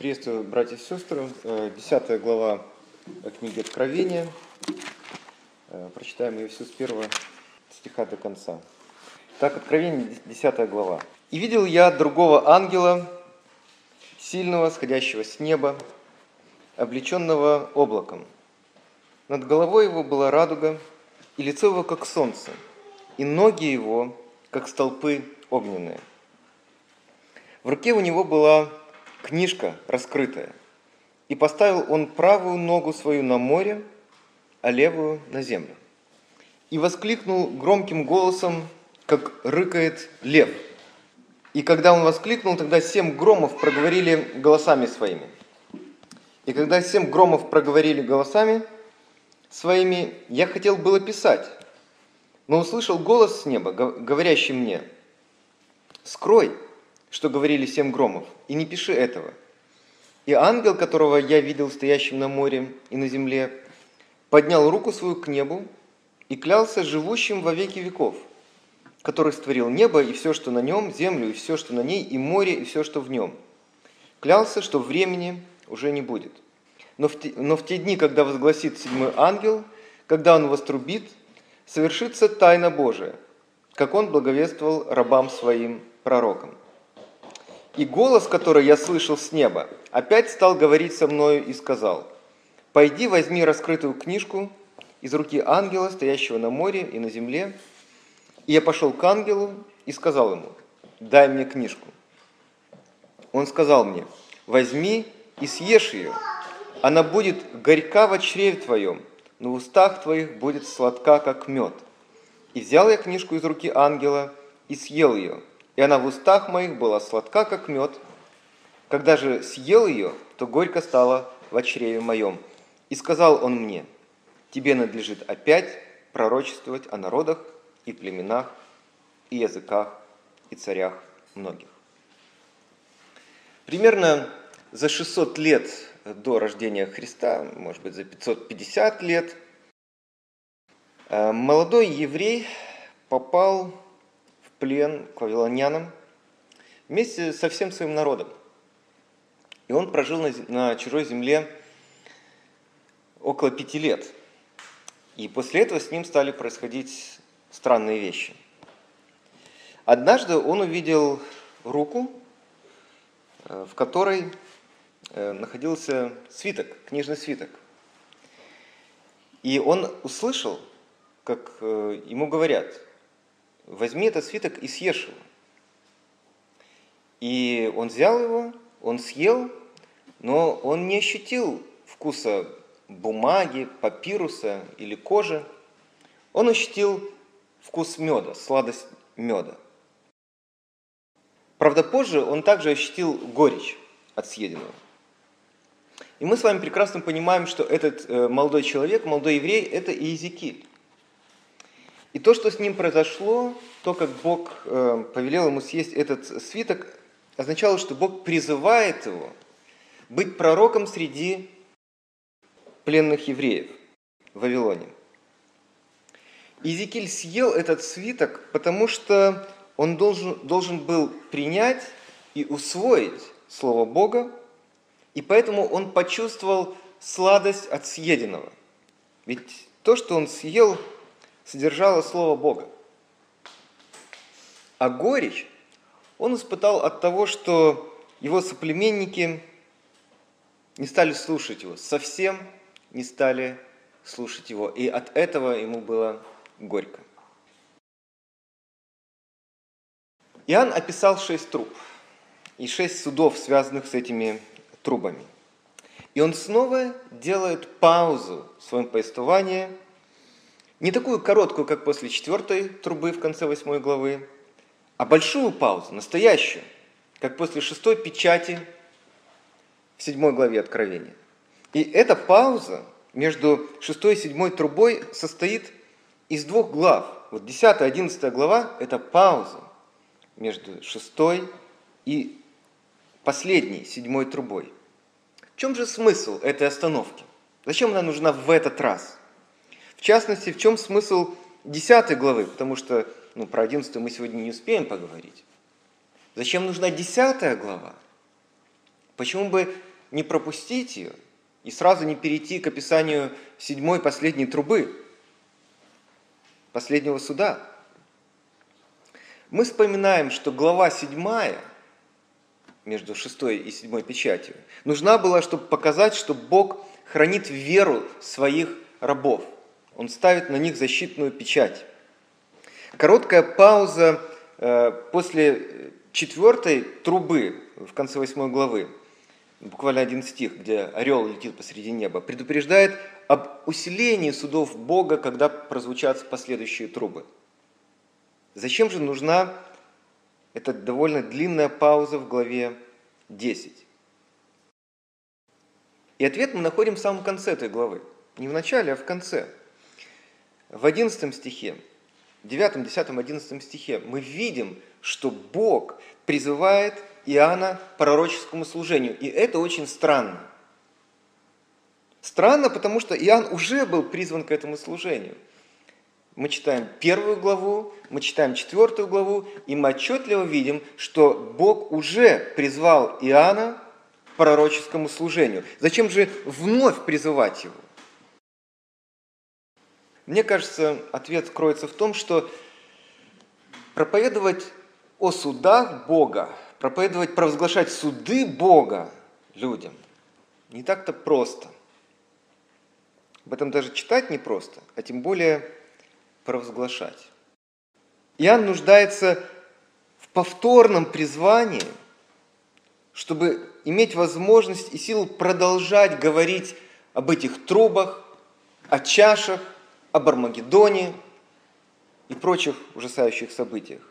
Приветствую, братья и сестры. Э, десятая глава книги Откровения. Э, прочитаем ее всю с первого стиха до конца. Так, Откровение, десятая глава. «И видел я другого ангела, сильного, сходящего с неба, облеченного облаком. Над головой его была радуга, и лицо его, как солнце, и ноги его, как столпы огненные. В руке у него была книжка раскрытая. И поставил он правую ногу свою на море, а левую на землю. И воскликнул громким голосом, как рыкает лев. И когда он воскликнул, тогда семь громов проговорили голосами своими. И когда семь громов проговорили голосами своими, я хотел было писать, но услышал голос с неба, говорящий мне, «Скрой, что говорили семь громов, и не пиши этого. И ангел, которого я видел стоящим на море и на земле, поднял руку свою к небу и клялся живущим во веки веков, который створил небо и все, что на нем, землю и все, что на ней, и море и все, что в нем. Клялся, что времени уже не будет. Но в, те, но в те дни, когда возгласит седьмой ангел, когда он вострубит, совершится тайна Божия, как он благовествовал рабам своим пророкам. И голос, который я слышал с неба, опять стал говорить со мною и сказал, «Пойди, возьми раскрытую книжку из руки ангела, стоящего на море и на земле». И я пошел к ангелу и сказал ему, «Дай мне книжку». Он сказал мне, «Возьми и съешь ее. Она будет горька в чреве твоем, но в устах твоих будет сладка, как мед». И взял я книжку из руки ангела и съел ее – и она в устах моих была сладка, как мед. Когда же съел ее, то горько стало в чреве моем. И сказал он мне, тебе надлежит опять пророчествовать о народах и племенах, и языках, и царях многих. Примерно за 600 лет до рождения Христа, может быть, за 550 лет, э, молодой еврей попал плен к вавилонянам вместе со всем своим народом. И он прожил на, на чужой земле около пяти лет. И после этого с ним стали происходить странные вещи. Однажды он увидел руку, э, в которой э, находился свиток, книжный свиток. И он услышал, как э, ему говорят – возьми этот свиток и съешь его. И он взял его, он съел, но он не ощутил вкуса бумаги, папируса или кожи. Он ощутил вкус меда, сладость меда. Правда, позже он также ощутил горечь от съеденного. И мы с вами прекрасно понимаем, что этот э, молодой человек, молодой еврей, это Иезекииль. И то, что с ним произошло, то, как Бог э, повелел ему съесть этот свиток, означало, что Бог призывает его быть пророком среди пленных евреев в Вавилоне. Иезекииль съел этот свиток, потому что он должен, должен был принять и усвоить Слово Бога, и поэтому он почувствовал сладость от съеденного. Ведь то, что он съел, содержало Слово Бога. А горечь он испытал от того, что его соплеменники не стали слушать его, совсем не стали слушать его. И от этого ему было горько. Иоанн описал шесть труб и шесть судов, связанных с этими трубами. И он снова делает паузу в своем повествовании – не такую короткую, как после четвертой трубы в конце восьмой главы, а большую паузу, настоящую, как после шестой печати в седьмой главе Откровения. И эта пауза между шестой и седьмой трубой состоит из двух глав. Вот 10 11 глава – это пауза между шестой и последней, седьмой трубой. В чем же смысл этой остановки? Зачем она нужна в этот раз? В частности, в чем смысл 10 главы, потому что ну, про 11 мы сегодня не успеем поговорить. Зачем нужна 10 глава? Почему бы не пропустить ее и сразу не перейти к описанию седьмой последней трубы, последнего суда. Мы вспоминаем, что глава седьмая между шестой и седьмой печатью нужна была, чтобы показать, что Бог хранит веру своих рабов. Он ставит на них защитную печать. Короткая пауза э, после четвертой трубы в конце восьмой главы, буквально один стих, где орел летит посреди неба, предупреждает об усилении судов Бога, когда прозвучат последующие трубы. Зачем же нужна эта довольно длинная пауза в главе 10? И ответ мы находим в самом конце этой главы. Не в начале, а в конце. В 11 стихе, 9, 10, 11 стихе мы видим, что Бог призывает Иоанна к пророческому служению. И это очень странно. Странно, потому что Иоанн уже был призван к этому служению. Мы читаем первую главу, мы читаем четвертую главу, и мы отчетливо видим, что Бог уже призвал Иоанна к пророческому служению. Зачем же вновь призывать его? Мне кажется, ответ кроется в том, что проповедовать о судах Бога, проповедовать, провозглашать суды Бога людям не так-то просто. Об этом даже читать непросто, а тем более провозглашать. Иоанн нуждается в повторном призвании, чтобы иметь возможность и силу продолжать говорить об этих трубах, о чашах, об Армагеддоне и прочих ужасающих событиях.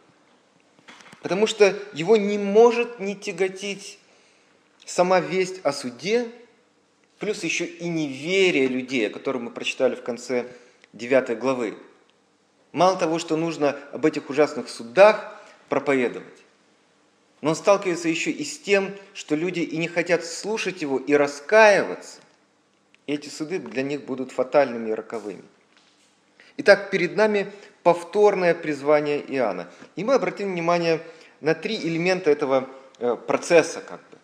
Потому что его не может не тяготить сама весть о суде, плюс еще и неверие людей, о котором мы прочитали в конце 9 главы. Мало того, что нужно об этих ужасных судах проповедовать, но он сталкивается еще и с тем, что люди и не хотят слушать его и раскаиваться. И эти суды для них будут фатальными и роковыми. Итак, перед нами повторное призвание Иоанна. И мы обратим внимание на три элемента этого э, процесса. Как бы.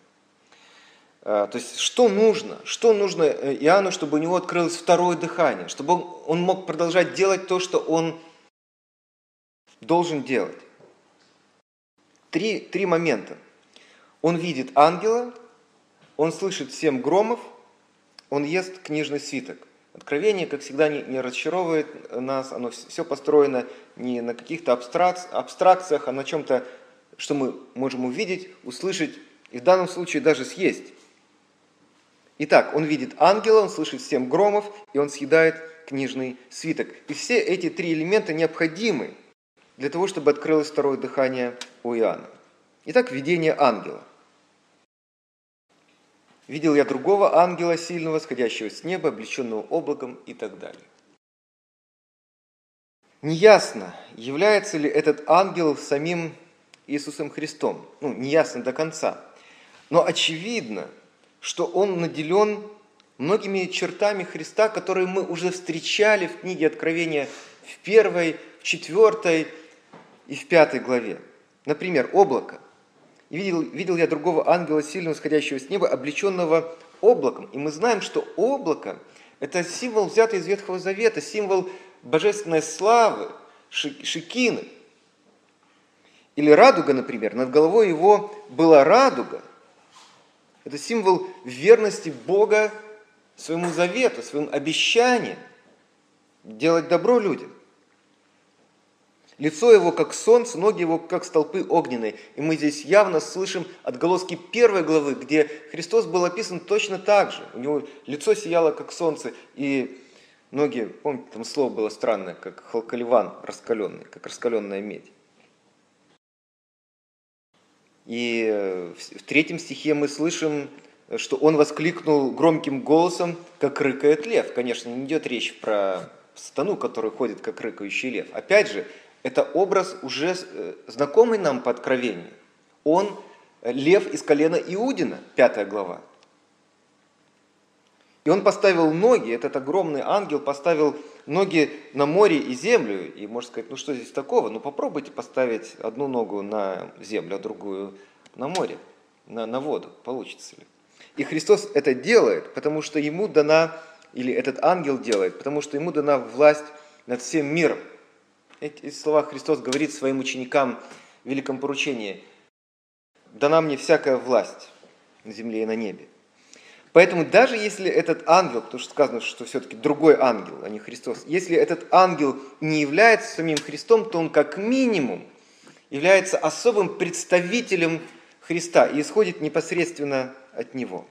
Э, то есть, что нужно? Что нужно э, Иоанну, чтобы у него открылось второе дыхание? Чтобы он, мог продолжать делать то, что он должен делать. Три, три момента. Он видит ангела, он слышит семь громов, он ест книжный свиток – Откровение, как всегда, не, не разочаровывает нас, оно все построено не на каких-то абстракциях, а на чем-то, что мы можем увидеть, услышать и в данном случае даже съесть. Итак, он видит ангела, он слышит семь громов, и он съедает книжный свиток. И все эти три элемента необходимы для того, чтобы открылось второе дыхание у Иоанна. Итак, видение ангела – Видел я другого ангела сильного, сходящего с неба, облеченного облаком и так далее. Неясно, является ли этот ангел самим Иисусом Христом. Ну, неясно до конца. Но очевидно, что он наделен многими чертами Христа, которые мы уже встречали в книге Откровения в первой, в четвертой и в пятой главе. Например, облако. И видел, видел я другого ангела, сильно восходящего с неба, облеченного облаком. И мы знаем, что облако – это символ, взятый из Ветхого Завета, символ божественной славы, шикины. Или радуга, например. Над головой его была радуга. Это символ верности Бога своему завету, своим обещаниям делать добро людям. Лицо его как солнце, ноги его как столпы огненные. И мы здесь явно слышим отголоски первой главы, где Христос был описан точно так же. У него лицо сияло как солнце, и ноги, помните, там слово было странное, как халкаливан раскаленный, как раскаленная медь. И э, в третьем стихе мы слышим, что он воскликнул громким голосом, как рыкает лев. Конечно, не идет речь про стану, который ходит, как рыкающий лев. Опять же, это образ уже э, знакомый нам по откровению. Он э, лев из колена Иудина, пятая глава. И он поставил ноги, этот огромный ангел поставил ноги на море и землю. И можно сказать, ну что здесь такого? Ну попробуйте поставить одну ногу на землю, а другую на море, на, на воду. Получится ли? И Христос это делает, потому что ему дана, или этот ангел делает, потому что ему дана власть над всем миром. Эти слова Христос говорит своим ученикам в великом поручении. «Дана мне всякая власть на земле и на небе». Поэтому даже если этот ангел, потому что сказано, что все-таки другой ангел, а не Христос, если этот ангел не является самим Христом, то он как минимум является особым представителем Христа и исходит непосредственно от Него.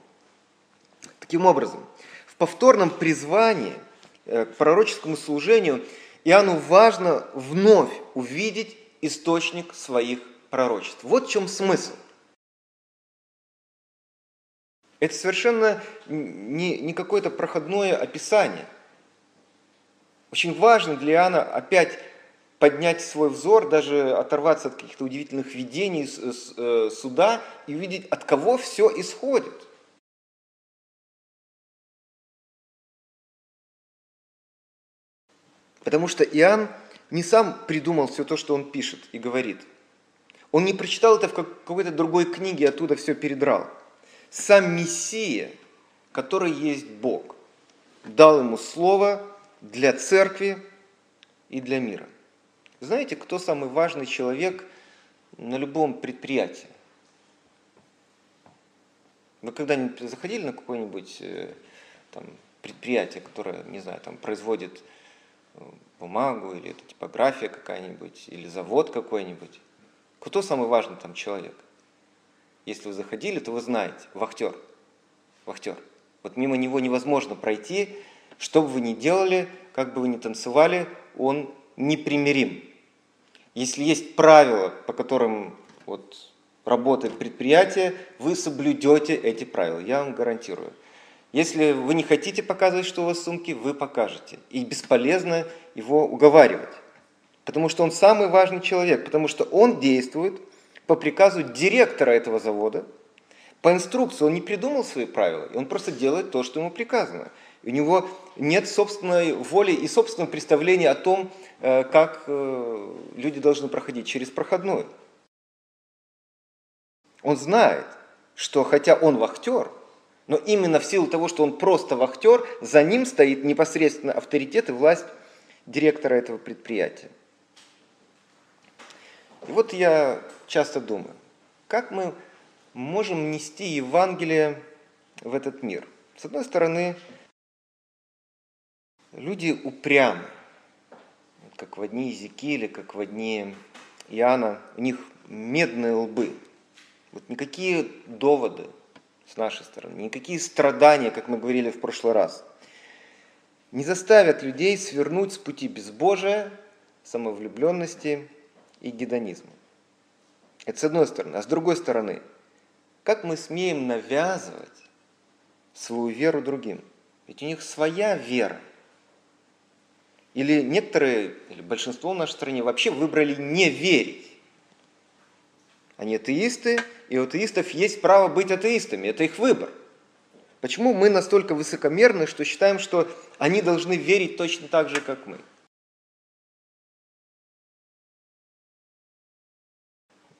Таким образом, в повторном призвании э, к пророческому служению Иоанну важно вновь увидеть источник своих пророчеств. Вот в чем смысл. Это совершенно не, не какое-то проходное описание. Очень важно для Иоанна опять поднять свой взор, даже оторваться от каких-то удивительных видений э, суда и увидеть, от кого все исходит. Потому что Иоанн не сам придумал все то, что он пишет и говорит. Он не прочитал это в какой-то другой книге, оттуда все передрал сам Мессия, который есть Бог, дал ему слово для церкви и для мира. Знаете, кто самый важный человек на любом предприятии? Вы когда-нибудь заходили на какое-нибудь э, там, предприятие, которое, не знаю, там производит бумагу, или это типография какая-нибудь, или завод какой-нибудь? Кто самый важный там человек? Если вы заходили, то вы знаете, вахтер. Вахтер. Вот мимо него невозможно пройти, что бы вы ни делали, как бы вы ни танцевали, он непримирим. Если есть правила, по которым вот, работает предприятие, вы соблюдете эти правила, я вам гарантирую. Если вы не хотите показывать, что у вас сумки, вы покажете. И бесполезно его уговаривать. Потому что он самый важный человек, потому что он действует – по приказу директора этого завода, по инструкции. Он не придумал свои правила, он просто делает то, что ему приказано. У него нет собственной воли и собственного представления о том, э, как э, люди должны проходить через проходную. Он знает, что хотя он вахтер, но именно в силу того, что он просто вахтер, за ним стоит непосредственно авторитет и власть директора этого предприятия. И вот я часто думаю, как мы можем нести Евангелие в этот мир? С одной стороны, люди упрямы, как в одни Иезекииля, как в одни Иоанна, у них медные лбы. Вот никакие доводы с нашей стороны, никакие страдания, как мы говорили в прошлый раз, не заставят людей свернуть с пути безбожия, самовлюбленности и гедонизма. Это с одной стороны. А с другой стороны, как мы смеем навязывать свою веру другим? Ведь у них своя вера. Или некоторые, или большинство в нашей стране вообще выбрали не верить. Они атеисты, и у атеистов есть право быть атеистами. Это их выбор. Почему мы настолько высокомерны, что считаем, что они должны верить точно так же, как мы?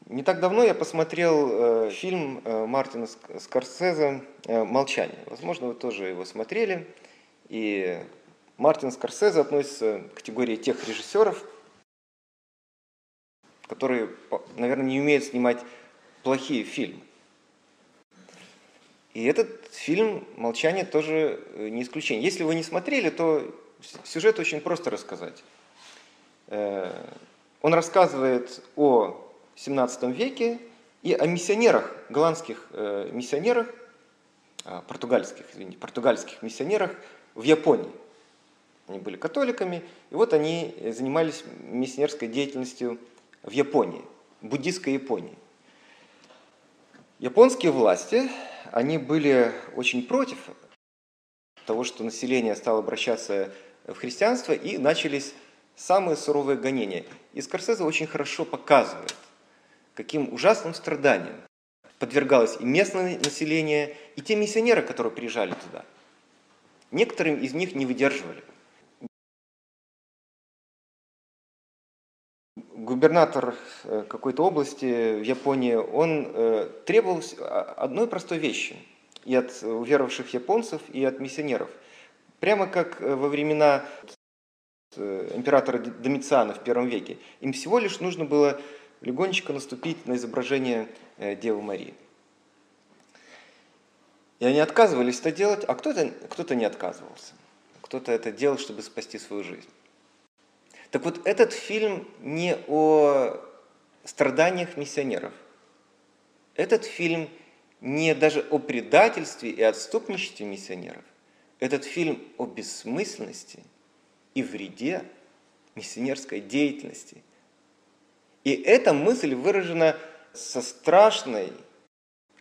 Не так давно я посмотрел э, фильм э, Мартина Скорсезе э, «Молчание». Возможно, вы тоже его смотрели. И Мартин Скорсезе относится к категории тех режиссеров, которые, наверное, не умеют снимать плохие фильмы. И этот фильм «Молчание» тоже не исключение. Если вы не смотрели, то сюжет очень просто рассказать. Он рассказывает о 17 веке и о миссионерах, голландских э, миссионерах, э, португальских, извините, португальских миссионерах в Японии. Они были католиками, и вот они занимались миссионерской деятельностью в Японии, буддийской Японии. Японские власти, они были очень против того, что население стало обращаться в христианство, и начались самые суровые гонения. И Скорсезе очень хорошо показывает, каким ужасным страданиям подвергалось и местное население, и те миссионеры, которые приезжали туда. Некоторым из них не выдерживали. Губернатор э, какой-то области в Японии, он э, требовал одной простой вещи. и от уверовавших японцев, и от миссионеров. Прямо как во времена императора Домициана в первом веке. Им всего лишь нужно было легонечко наступить на изображение Девы Марии. И они отказывались это делать, а кто-то кто, -то, не отказывался. Кто-то это делал, чтобы спасти свою жизнь. Так вот, этот фильм не о страданиях миссионеров. Этот фильм не даже о предательстве и отступничестве миссионеров. Этот фильм о бессмысленности и вреде миссионерской деятельности. И эта мысль выражена со страшной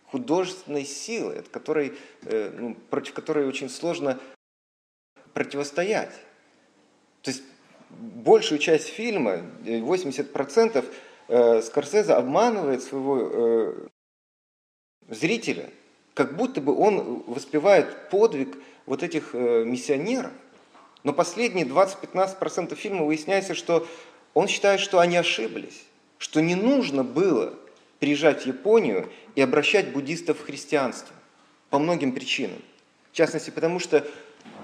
художественной силы, от которой, э, ну, против которой очень сложно противостоять. То есть большую часть фильма, 80%, э, Скорсезе обманывает своего э, зрителя, как будто бы он воспевает подвиг вот этих миссионеров. Но последние 20-15% фильма выясняется, что он считает, что они ошиблись, что не нужно было приезжать в Японию и обращать буддистов в христианство по многим причинам. В частности, потому что,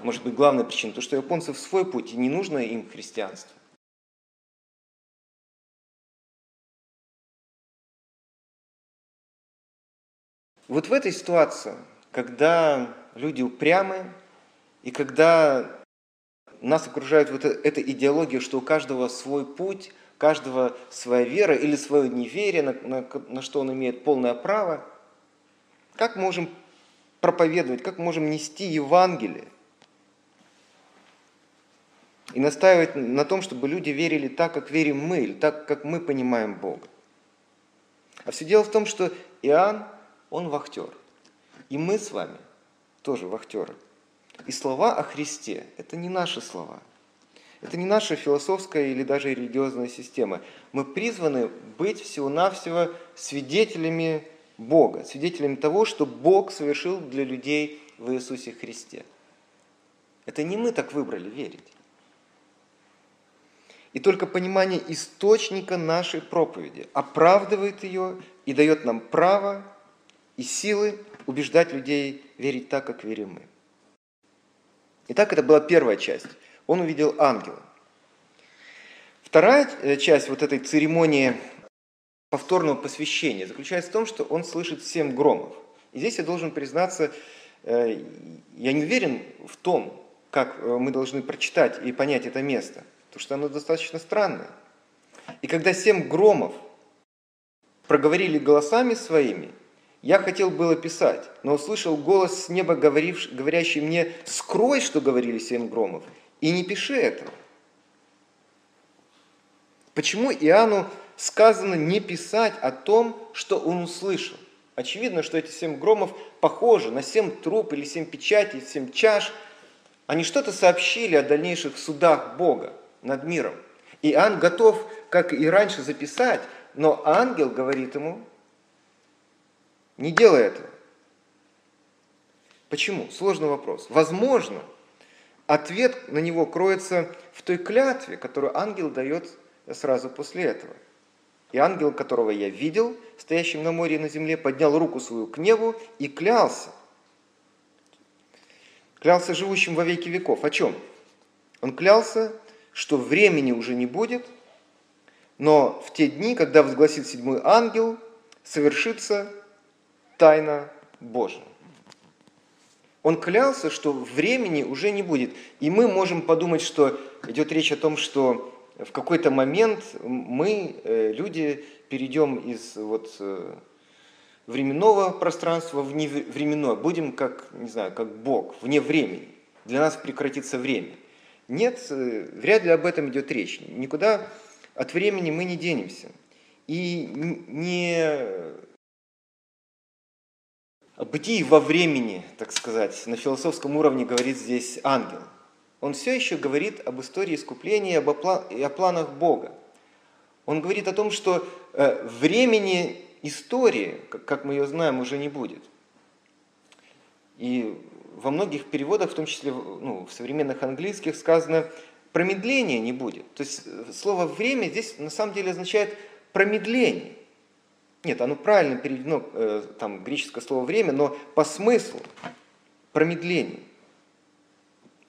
может быть, главная причина, то, что японцев свой путь, и не нужно им христианство. Вот в этой ситуации, когда люди упрямы, и когда нас окружает вот эта идеология, что у каждого свой путь, каждого своя вера или свое неверие, на, на, на что он имеет полное право. Как можем проповедовать, как можем нести Евангелие и настаивать на том, чтобы люди верили так, как верим мы, или так, как мы понимаем Бога. А все дело в том, что Иоанн, он вахтер. И мы с вами тоже вахтеры. И слова о Христе – это не наши слова – это не наша философская или даже религиозная система. Мы призваны быть всего-навсего свидетелями Бога, свидетелями того, что Бог совершил для людей в Иисусе Христе. Это не мы так выбрали верить. И только понимание источника нашей проповеди оправдывает ее и дает нам право и силы убеждать людей верить так, как верим мы. Итак, это была первая часть он увидел ангела. Вторая э, часть вот этой церемонии повторного посвящения заключается в том, что он слышит семь громов. И здесь я должен признаться, э, я не уверен в том, как э, мы должны прочитать и понять это место, потому что оно достаточно странное. И когда семь громов проговорили голосами своими, я хотел было писать, но услышал голос с неба, говорящий мне, скрой, что говорили семь громов, и не пиши этого. Почему Иоанну сказано не писать о том, что он услышал? Очевидно, что эти семь громов похожи на семь труп или семь печатей, семь чаш. Они что-то сообщили о дальнейших судах Бога над миром. И Иоанн готов, как и раньше, записать, но ангел говорит ему, не делай этого. Почему? Сложный вопрос. Возможно, Ответ на него кроется в той клятве, которую ангел дает сразу после этого. И ангел, которого я видел, стоящим на море и на земле, поднял руку свою к небу и клялся. Клялся живущим во веки веков. О чем? Он клялся, что времени уже не будет, но в те дни, когда возгласит седьмой ангел, совершится тайна Божия. Он клялся, что времени уже не будет. И мы можем подумать, что идет речь о том, что в какой-то момент мы, э, люди, перейдем из вот, э, временного пространства в невременное. Будем как, не знаю, как Бог, вне времени. Для нас прекратится время. Нет, э, вряд ли об этом идет речь. Никуда от времени мы не денемся. И не о во времени, так сказать, на философском уровне говорит здесь ангел. Он все еще говорит об истории искупления и о планах Бога. Он говорит о том, что э, времени истории, как мы ее знаем, уже не будет. И во многих переводах, в том числе ну, в современных английских, сказано промедления не будет. То есть э, слово время здесь на самом деле означает промедление. Нет, оно правильно переведено, э, там, греческое слово «время», но по смыслу промедление.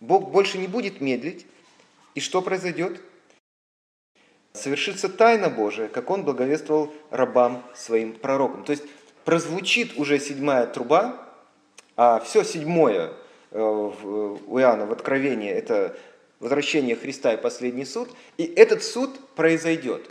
Бог больше не будет медлить, и что произойдет? Совершится тайна Божия, как Он благовествовал рабам своим пророкам. То есть прозвучит уже седьмая труба, а все седьмое э, у Иоанна в Откровении – это возвращение Христа и последний суд, и этот суд произойдет.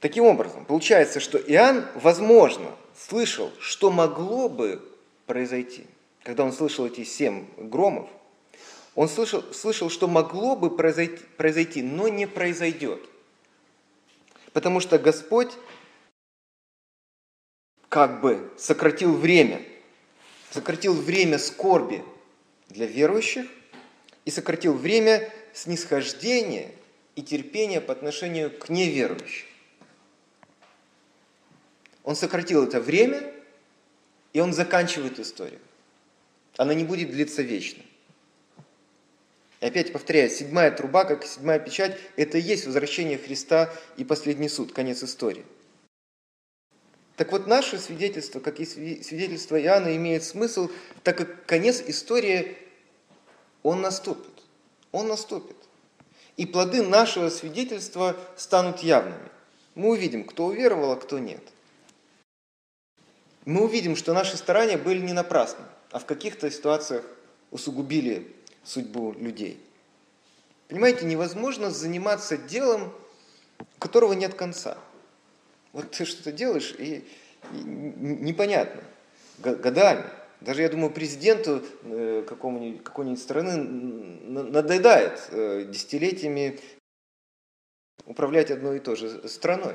Таким образом, получается, что Иоанн, возможно, слышал, что могло бы произойти. Когда он слышал эти семь громов, он слышал, слышал что могло бы произойти, произойти, но не произойдет. Потому что Господь как бы сократил время, сократил время скорби для верующих и сократил время снисхождения и терпения по отношению к неверующим. Он сократил это время, и он заканчивает историю. Она не будет длиться вечно. И опять повторяю, седьмая труба, как и седьмая печать, это и есть возвращение Христа и последний суд, конец истории. Так вот, наше свидетельство, как и свидетельство Иоанна, имеет смысл, так как конец истории, он наступит. Он наступит. И плоды нашего свидетельства станут явными. Мы увидим, кто уверовал, а кто нет – мы увидим, что наши старания были не напрасны, а в каких-то ситуациях усугубили судьбу людей. Понимаете, невозможно заниматься делом, которого нет конца. Вот ты что-то делаешь, и, и непонятно, годами. Даже, я думаю, президенту э, какому-нибудь, какой-нибудь страны надоедает э, десятилетиями управлять одной и той же страной.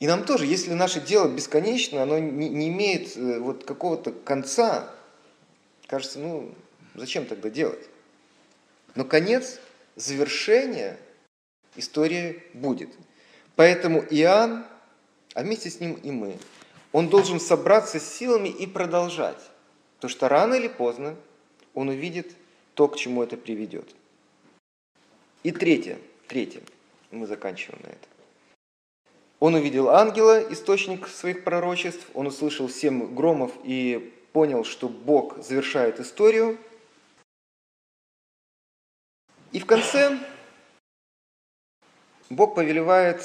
И нам тоже, если наше дело бесконечно, оно не, не имеет э, вот какого-то конца, кажется, ну, зачем тогда делать? Но конец, завершение истории будет. Поэтому Иоанн, а вместе с ним и мы, он должен собраться с силами и продолжать. Потому что рано или поздно он увидит то, к чему это приведет. И третье, третье, мы заканчиваем на этом. Он увидел ангела, источник своих пророчеств, он услышал семь громов и понял, что Бог завершает историю. И в конце Бог повелевает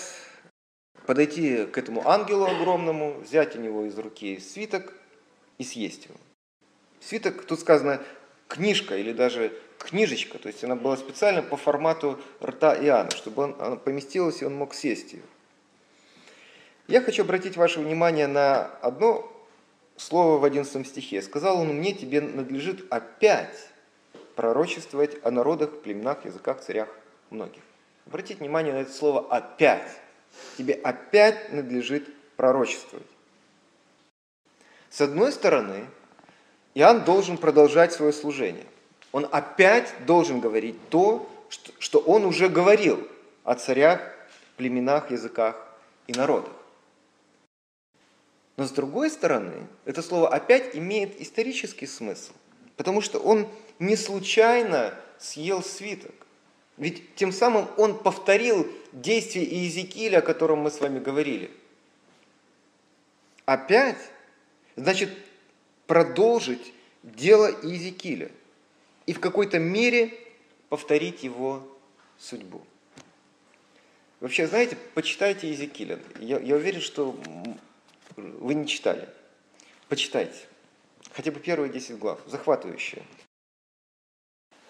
подойти к этому ангелу огромному, взять у него из руки свиток и съесть его. Свиток, тут сказано, книжка или даже книжечка, то есть она была специально по формату рта Иоанна, чтобы он, она поместилась и он мог съесть ее. Я хочу обратить ваше внимание на одно слово в 11 стихе. «Сказал он мне, тебе надлежит опять пророчествовать о народах, племенах, языках, царях многих». Обратите внимание на это слово «опять». Тебе опять надлежит пророчествовать. С одной стороны, Иоанн должен продолжать свое служение. Он опять должен говорить то, что он уже говорил о царях, племенах, языках и народах. Но с другой стороны, это слово опять имеет исторический смысл, потому что он не случайно съел свиток. Ведь тем самым он повторил действие Иезекииля, о котором мы с вами говорили. Опять, значит, продолжить дело Иезекииля и в какой-то мере повторить его судьбу. Вообще, знаете, почитайте Иезекииля. Я, я уверен, что вы не читали. Почитайте. Хотя бы первые 10 глав. Захватывающие.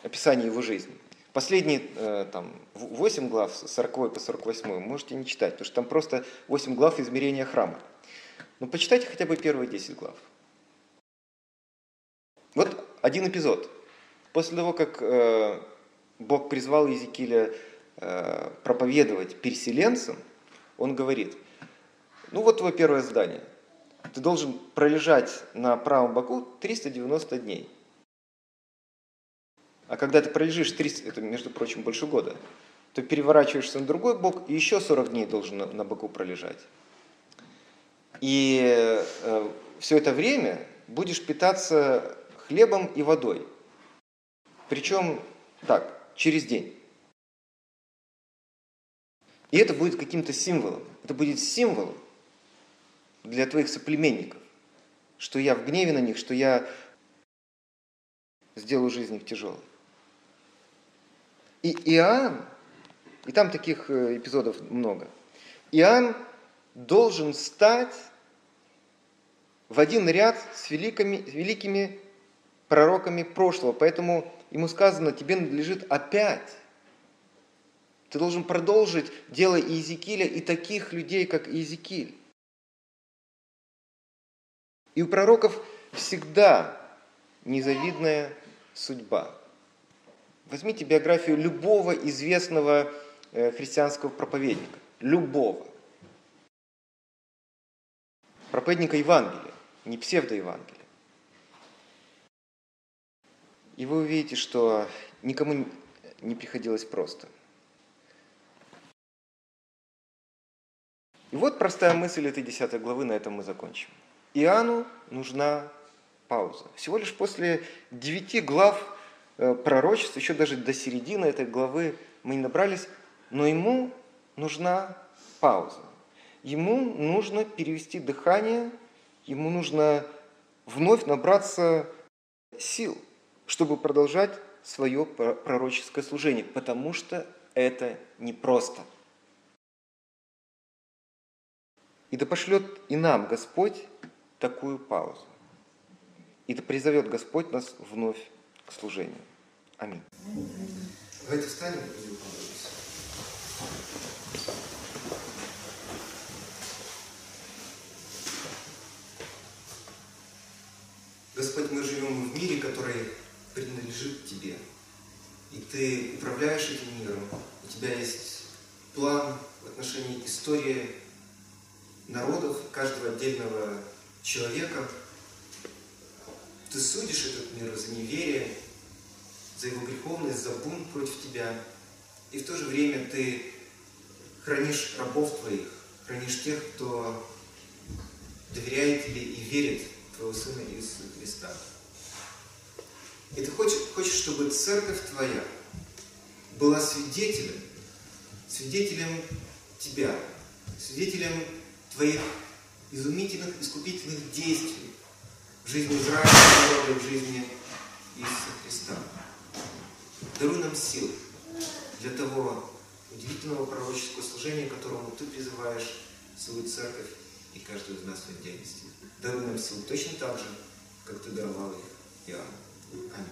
Описание его жизни. Последние э, там, 8 глав, с 40 по 48, можете не читать, потому что там просто 8 глав измерения храма. Но почитайте хотя бы первые 10 глав. Вот один эпизод. После того, как э, Бог призвал Иезекииля э, проповедовать переселенцам, он говорит, ну вот твое первое задание. Ты должен пролежать на правом боку 390 дней. А когда ты пролежишь 300, это, между прочим, больше года, то переворачиваешься на другой бок и еще 40 дней должен на, на боку пролежать. И э, все это время будешь питаться хлебом и водой. Причем так, через день. И это будет каким-то символом. Это будет символом для твоих соплеменников, что я в гневе на них, что я сделаю жизнь их тяжелой. И Иоанн, и там таких э, эпизодов много, Иоанн должен стать в один ряд с великими, великими пророками прошлого. Поэтому ему сказано, тебе надлежит опять. Ты должен продолжить дело Иезекииля и таких людей, как Иезекииль. И у пророков всегда незавидная судьба. Возьмите биографию любого известного э, христианского проповедника. Любого. Проповедника Евангелия, не псевдоевангелия. И вы увидите, что никому не приходилось просто. И вот простая мысль этой 10 главы, на этом мы закончим. Иоанну нужна пауза. Всего лишь после девяти глав пророчеств, еще даже до середины этой главы мы не набрались, но ему нужна пауза. Ему нужно перевести дыхание, ему нужно вновь набраться сил, чтобы продолжать свое пророческое служение, потому что это непросто. И да пошлет и нам Господь такую паузу. И да призовет Господь нас вновь к служению. Аминь. Давайте встанем и. Господь, мы живем в мире, который принадлежит Тебе. И Ты управляешь этим миром. У Тебя есть план в отношении истории народов, каждого отдельного человека. Ты судишь этот мир за неверие, за его греховность, за бунт против тебя. И в то же время ты хранишь рабов твоих, хранишь тех, кто доверяет тебе и верит в твоего Сына Иисуса Христа. И ты хочешь, хочешь, чтобы церковь твоя была свидетелем, свидетелем тебя, свидетелем твоих изумительных, искупительных действий в жизни израильского народа, в жизни Иисуса Христа. Даруй нам сил для того удивительного пророческого служения, которому Ты призываешь свою церковь и каждую из нас в отдельности. Даруй нам сил точно так же, как Ты даровал их Иоанну. Аминь.